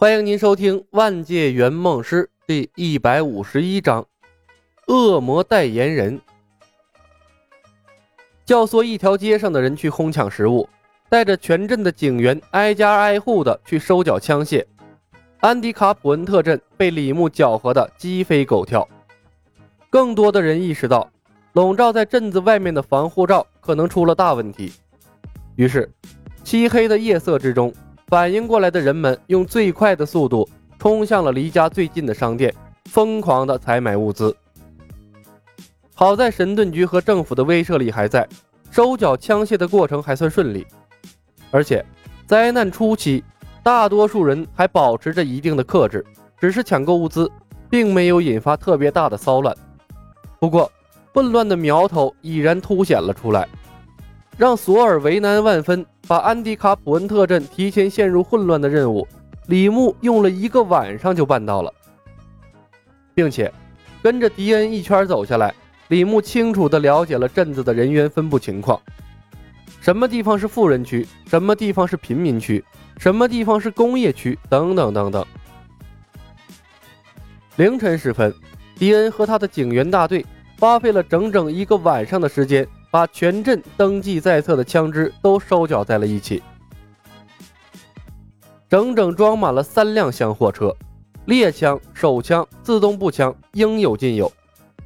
欢迎您收听《万界圆梦师》第一百五十一章《恶魔代言人》。教唆一条街上的人去哄抢食物，带着全镇的警员挨家挨户的去收缴枪械。安迪卡普恩特镇被李牧搅和的鸡飞狗跳。更多的人意识到，笼罩在镇子外面的防护罩可能出了大问题。于是，漆黑的夜色之中。反应过来的人们用最快的速度冲向了离家最近的商店，疯狂的采买物资。好在神盾局和政府的威慑力还在，收缴枪械的过程还算顺利。而且，灾难初期，大多数人还保持着一定的克制，只是抢购物资，并没有引发特别大的骚乱。不过，混乱的苗头已然凸显了出来。让索尔为难万分，把安迪卡普恩特镇提前陷入混乱的任务，李牧用了一个晚上就办到了，并且跟着迪恩一圈走下来，李牧清楚地了解了镇子的人员分布情况，什么地方是富人区，什么地方是贫民区，什么地方是工业区，等等等等。凌晨时分，迪恩和他的警员大队花费了整整一个晚上的时间。把全镇登记在册的枪支都收缴在了一起，整整装满了三辆厢货车，猎枪、手枪、自动步枪应有尽有，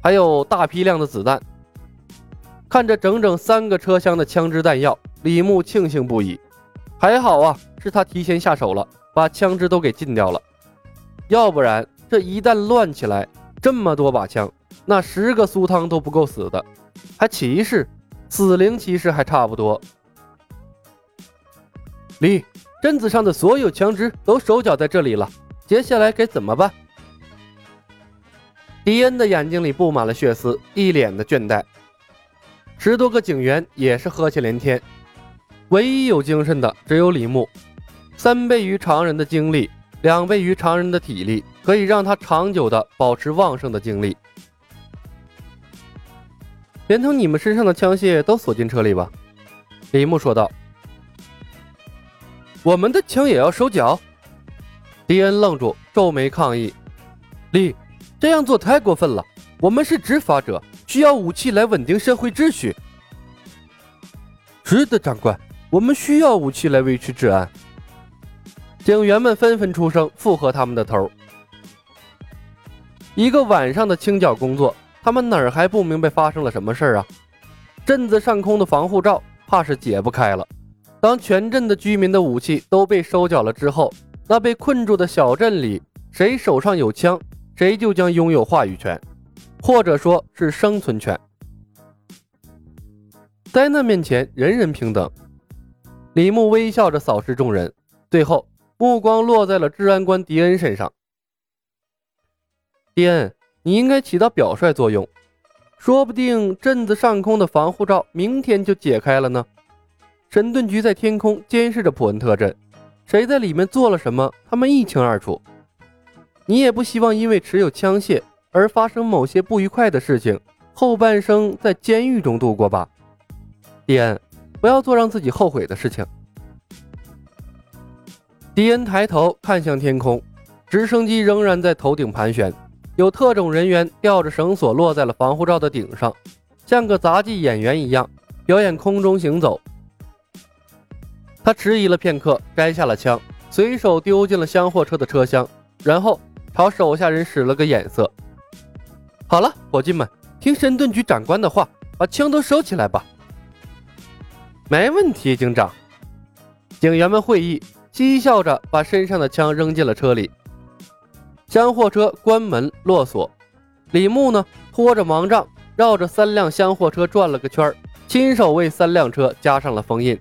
还有大批量的子弹。看着整整三个车厢的枪支弹药，李牧庆幸不已。还好啊，是他提前下手了，把枪支都给禁掉了，要不然这一旦乱起来，这么多把枪，那十个苏汤都不够死的。还骑士，死灵骑士还差不多。李，镇子上的所有枪支都手脚在这里了，接下来该怎么办？迪恩的眼睛里布满了血丝，一脸的倦怠。十多个警员也是呵气连天，唯一有精神的只有李牧，三倍于常人的精力，两倍于常人的体力，可以让他长久的保持旺盛的精力。连同你们身上的枪械都锁进车里吧，李牧说道。我们的枪也要收缴？迪恩愣住，皱眉抗议：“李，这样做太过分了！我们是执法者，需要武器来稳定社会秩序。”是的，长官，我们需要武器来维持治安。警员们纷纷出声附和他们的头。一个晚上的清剿工作。他们哪儿还不明白发生了什么事儿啊？镇子上空的防护罩怕是解不开了。当全镇的居民的武器都被收缴了之后，那被困住的小镇里，谁手上有枪，谁就将拥有话语权，或者说是生存权。灾难面前，人人平等。李牧微笑着扫视众人，最后目光落在了治安官迪恩身上。迪恩。你应该起到表率作用，说不定镇子上空的防护罩明天就解开了呢。神盾局在天空监视着普恩特镇，谁在里面做了什么，他们一清二楚。你也不希望因为持有枪械而发生某些不愉快的事情，后半生在监狱中度过吧？迪恩，不要做让自己后悔的事情。迪恩抬头看向天空，直升机仍然在头顶盘旋。有特种人员吊着绳索落在了防护罩的顶上，像个杂技演员一样表演空中行走。他迟疑了片刻，摘下了枪，随手丢进了厢货车的车厢，然后朝手下人使了个眼色：“好了，伙计们，听神盾局长官的话，把枪都收起来吧。”“没问题，警长。”警员们会意，嬉笑着把身上的枪扔进了车里。厢货车关门落锁，李牧呢拖着盲杖绕着三辆厢货车转了个圈亲手为三辆车加上了封印。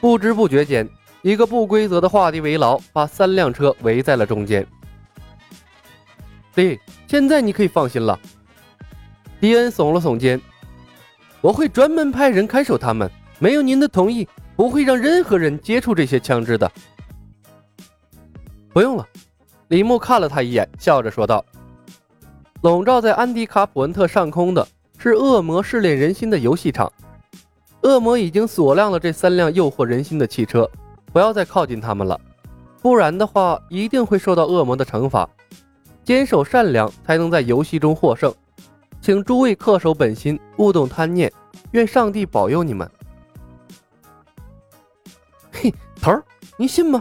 不知不觉间，一个不规则的画地为牢把三辆车围在了中间。李，现在你可以放心了。迪恩耸了耸肩，我会专门派人看守他们，没有您的同意，不会让任何人接触这些枪支的。不用了。李牧看了他一眼，笑着说道：“笼罩在安迪卡普恩特上空的是恶魔试炼人心的游戏场。恶魔已经锁亮了这三辆诱惑人心的汽车，不要再靠近他们了。不然的话一定会受到恶魔的惩罚。坚守善良，才能在游戏中获胜。请诸位恪守本心，勿动贪念。愿上帝保佑你们。嘿，头儿，你信吗？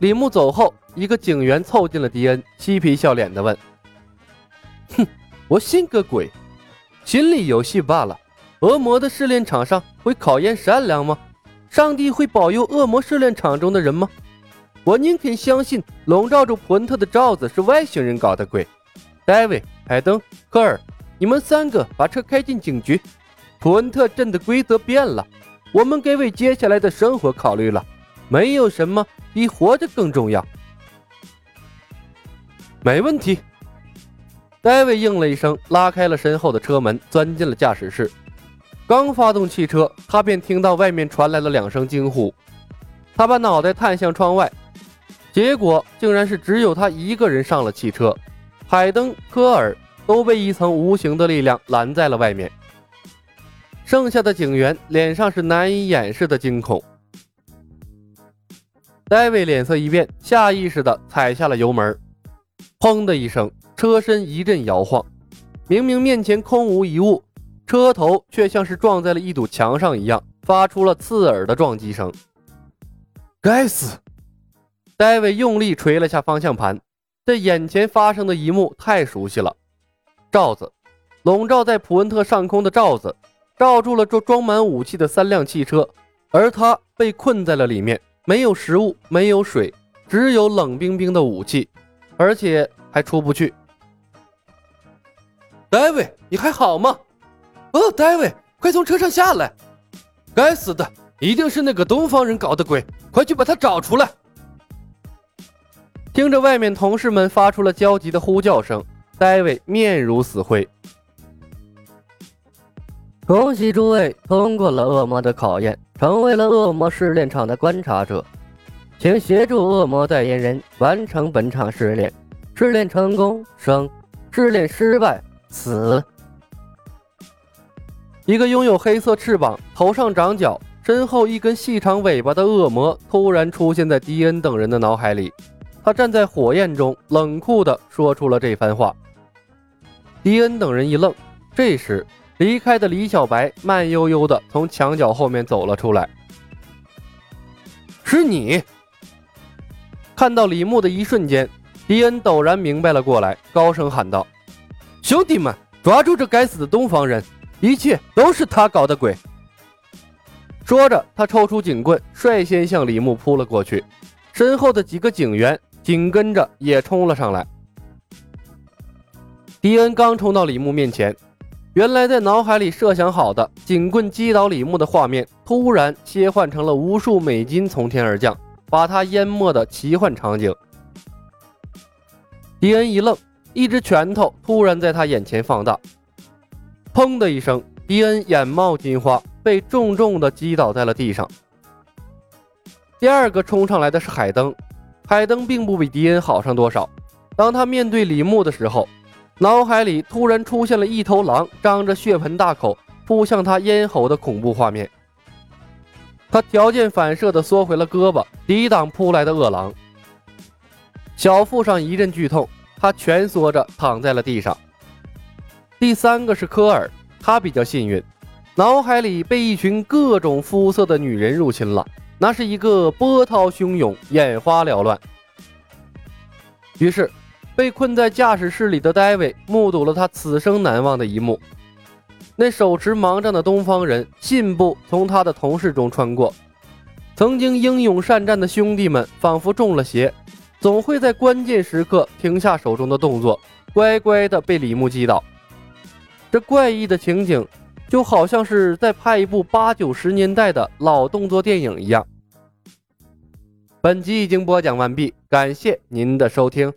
李牧走后，一个警员凑近了迪恩，嬉皮笑脸的问：“哼，我信个鬼！心里有戏罢了。恶魔的试炼场上会考验善良吗？上帝会保佑恶魔试炼场中的人吗？我宁肯相信笼罩住普恩特的罩子是外星人搞的鬼。戴维、海登、科尔。”你们三个把车开进警局。普恩特镇的规则变了，我们该为接下来的生活考虑了。没有什么比活着更重要。没问题。戴维应了一声，拉开了身后的车门，钻进了驾驶室。刚发动汽车，他便听到外面传来了两声惊呼。他把脑袋探向窗外，结果竟然是只有他一个人上了汽车。海登、科尔。都被一层无形的力量拦在了外面。剩下的警员脸上是难以掩饰的惊恐。戴维脸色一变，下意识地踩下了油门。砰的一声，车身一阵摇晃。明明面前空无一物，车头却像是撞在了一堵墙上一样，发出了刺耳的撞击声。该死！戴维用力捶了下方向盘。这眼前发生的一幕太熟悉了。罩子，笼罩在普恩特上空的罩子，罩住了这装满武器的三辆汽车，而他被困在了里面，没有食物，没有水，只有冷冰冰的武器，而且还出不去。戴维，你还好吗？哦，戴维，快从车上下来！该死的，一定是那个东方人搞的鬼，快去把他找出来！听着外面同事们发出了焦急的呼叫声。戴维面如死灰。恭喜诸位通过了恶魔的考验，成为了恶魔试炼场的观察者，请协助恶魔代言人完成本场试炼。试炼成功生，试炼失败死。一个拥有黑色翅膀、头上长角、身后一根细长尾巴的恶魔突然出现在迪恩等人的脑海里。他站在火焰中，冷酷地说出了这番话。迪恩等人一愣，这时离开的李小白慢悠悠地从墙角后面走了出来。是你！看到李牧的一瞬间，迪恩陡然明白了过来，高声喊道：“兄弟们，抓住这该死的东方人！一切都是他搞的鬼！”说着，他抽出警棍，率先向李牧扑了过去，身后的几个警员紧跟着也冲了上来。迪恩刚冲到李牧面前，原来在脑海里设想好的警棍击倒李牧的画面，突然切换成了无数美金从天而降，把他淹没的奇幻场景。迪恩一愣，一只拳头突然在他眼前放大，砰的一声，迪恩眼冒金花，被重重的击倒在了地上。第二个冲上来的是海登，海登并不比迪恩好上多少。当他面对李牧的时候，脑海里突然出现了一头狼张着血盆大口扑向他咽喉的恐怖画面，他条件反射地缩回了胳膊，抵挡扑来的恶狼。小腹上一阵剧痛，他蜷缩着躺在了地上。第三个是科尔，他比较幸运，脑海里被一群各种肤色的女人入侵了，那是一个波涛汹涌，眼花缭乱。于是。被困在驾驶室里的戴维目睹了他此生难忘的一幕：那手持盲杖的东方人信步从他的同事中穿过。曾经英勇善战的兄弟们仿佛中了邪，总会在关键时刻停下手中的动作，乖乖的被李牧击倒。这怪异的情景，就好像是在拍一部八九十年代的老动作电影一样。本集已经播讲完毕，感谢您的收听。